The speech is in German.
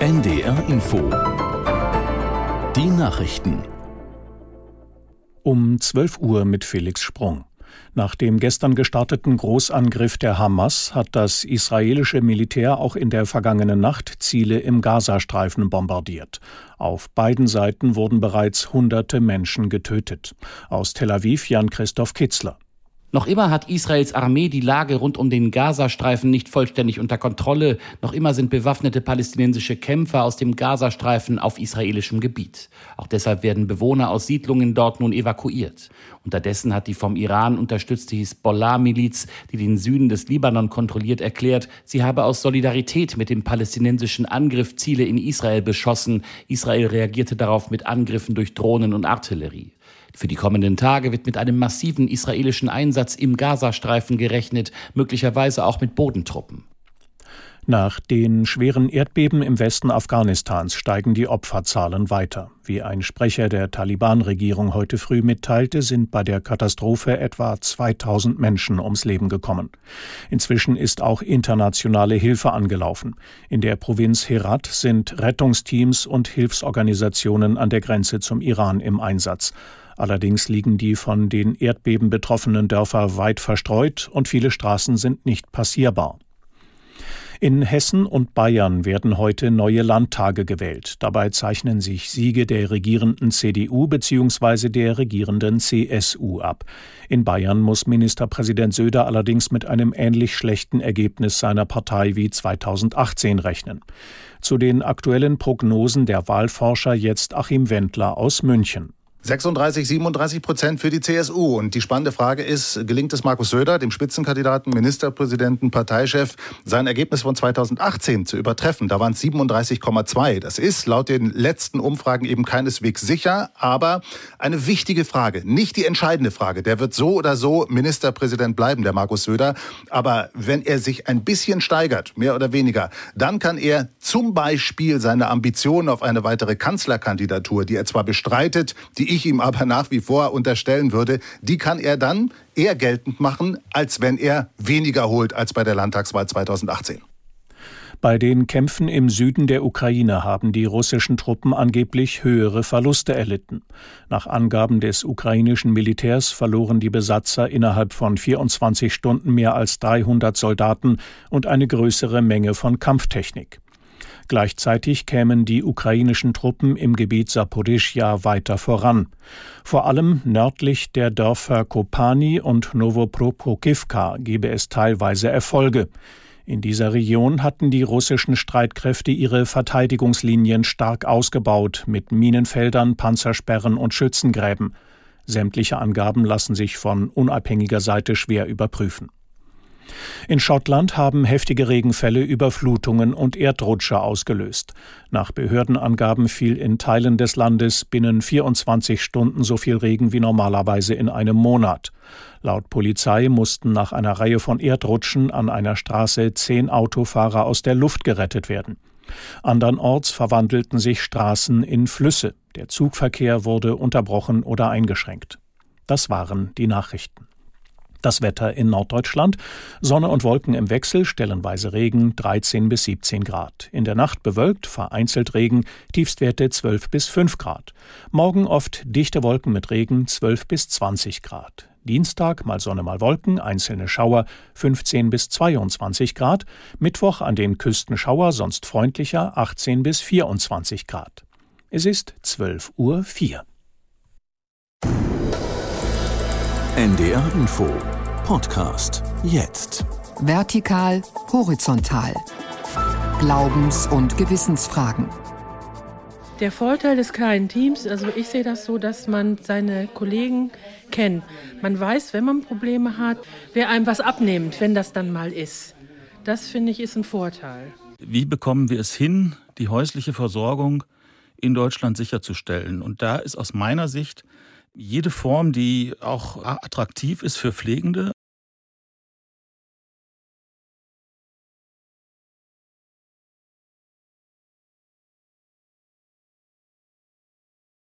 NDR Info. Die Nachrichten. Um 12 Uhr mit Felix Sprung. Nach dem gestern gestarteten Großangriff der Hamas hat das israelische Militär auch in der vergangenen Nacht Ziele im Gazastreifen bombardiert. Auf beiden Seiten wurden bereits hunderte Menschen getötet. Aus Tel Aviv Jan Christoph Kitzler. Noch immer hat Israels Armee die Lage rund um den Gazastreifen nicht vollständig unter Kontrolle. Noch immer sind bewaffnete palästinensische Kämpfer aus dem Gazastreifen auf israelischem Gebiet. Auch deshalb werden Bewohner aus Siedlungen dort nun evakuiert. Unterdessen hat die vom Iran unterstützte Hisbollah-Miliz, die den Süden des Libanon kontrolliert, erklärt, sie habe aus Solidarität mit dem palästinensischen Angriff Ziele in Israel beschossen. Israel reagierte darauf mit Angriffen durch Drohnen und Artillerie. Für die kommenden Tage wird mit einem massiven israelischen Einsatz im Gazastreifen gerechnet, möglicherweise auch mit Bodentruppen. Nach den schweren Erdbeben im Westen Afghanistans steigen die Opferzahlen weiter. Wie ein Sprecher der Taliban-Regierung heute früh mitteilte, sind bei der Katastrophe etwa 2000 Menschen ums Leben gekommen. Inzwischen ist auch internationale Hilfe angelaufen. In der Provinz Herat sind Rettungsteams und Hilfsorganisationen an der Grenze zum Iran im Einsatz. Allerdings liegen die von den Erdbeben betroffenen Dörfer weit verstreut und viele Straßen sind nicht passierbar. In Hessen und Bayern werden heute neue Landtage gewählt. Dabei zeichnen sich Siege der regierenden CDU bzw. der regierenden CSU ab. In Bayern muss Ministerpräsident Söder allerdings mit einem ähnlich schlechten Ergebnis seiner Partei wie 2018 rechnen. Zu den aktuellen Prognosen der Wahlforscher jetzt Achim Wendler aus München. 36, 37 Prozent für die CSU. Und die spannende Frage ist, gelingt es Markus Söder, dem Spitzenkandidaten, Ministerpräsidenten, Parteichef, sein Ergebnis von 2018 zu übertreffen? Da waren es 37,2. Das ist laut den letzten Umfragen eben keineswegs sicher, aber eine wichtige Frage, nicht die entscheidende Frage. Der wird so oder so Ministerpräsident bleiben, der Markus Söder. Aber wenn er sich ein bisschen steigert, mehr oder weniger, dann kann er zum Beispiel seine Ambitionen auf eine weitere Kanzlerkandidatur, die er zwar bestreitet, die ich ihm aber nach wie vor unterstellen würde, die kann er dann eher geltend machen, als wenn er weniger holt als bei der Landtagswahl 2018. Bei den Kämpfen im Süden der Ukraine haben die russischen Truppen angeblich höhere Verluste erlitten. Nach Angaben des ukrainischen Militärs verloren die Besatzer innerhalb von 24 Stunden mehr als 300 Soldaten und eine größere Menge von Kampftechnik. Gleichzeitig kämen die ukrainischen Truppen im Gebiet Saporischja weiter voran. Vor allem nördlich der Dörfer Kopani und Novoprokivka gebe es teilweise Erfolge. In dieser Region hatten die russischen Streitkräfte ihre Verteidigungslinien stark ausgebaut mit Minenfeldern, Panzersperren und Schützengräben. Sämtliche Angaben lassen sich von unabhängiger Seite schwer überprüfen. In Schottland haben heftige Regenfälle Überflutungen und Erdrutsche ausgelöst. Nach Behördenangaben fiel in Teilen des Landes binnen 24 Stunden so viel Regen wie normalerweise in einem Monat. Laut Polizei mussten nach einer Reihe von Erdrutschen an einer Straße zehn Autofahrer aus der Luft gerettet werden. Andernorts verwandelten sich Straßen in Flüsse. Der Zugverkehr wurde unterbrochen oder eingeschränkt. Das waren die Nachrichten. Das Wetter in Norddeutschland. Sonne und Wolken im Wechsel, stellenweise Regen 13 bis 17 Grad. In der Nacht bewölkt, vereinzelt Regen, Tiefstwerte 12 bis 5 Grad. Morgen oft dichte Wolken mit Regen 12 bis 20 Grad. Dienstag mal Sonne mal Wolken, einzelne Schauer 15 bis 22 Grad. Mittwoch an den Küsten Schauer, sonst freundlicher 18 bis 24 Grad. Es ist 12 Uhr 4. NDR Info Podcast jetzt. Vertikal, horizontal. Glaubens- und Gewissensfragen. Der Vorteil des kleinen Teams, also ich sehe das so, dass man seine Kollegen kennt. Man weiß, wenn man Probleme hat, wer einem was abnimmt, wenn das dann mal ist. Das finde ich ist ein Vorteil. Wie bekommen wir es hin, die häusliche Versorgung in Deutschland sicherzustellen? Und da ist aus meiner Sicht jede Form, die auch attraktiv ist für Pflegende,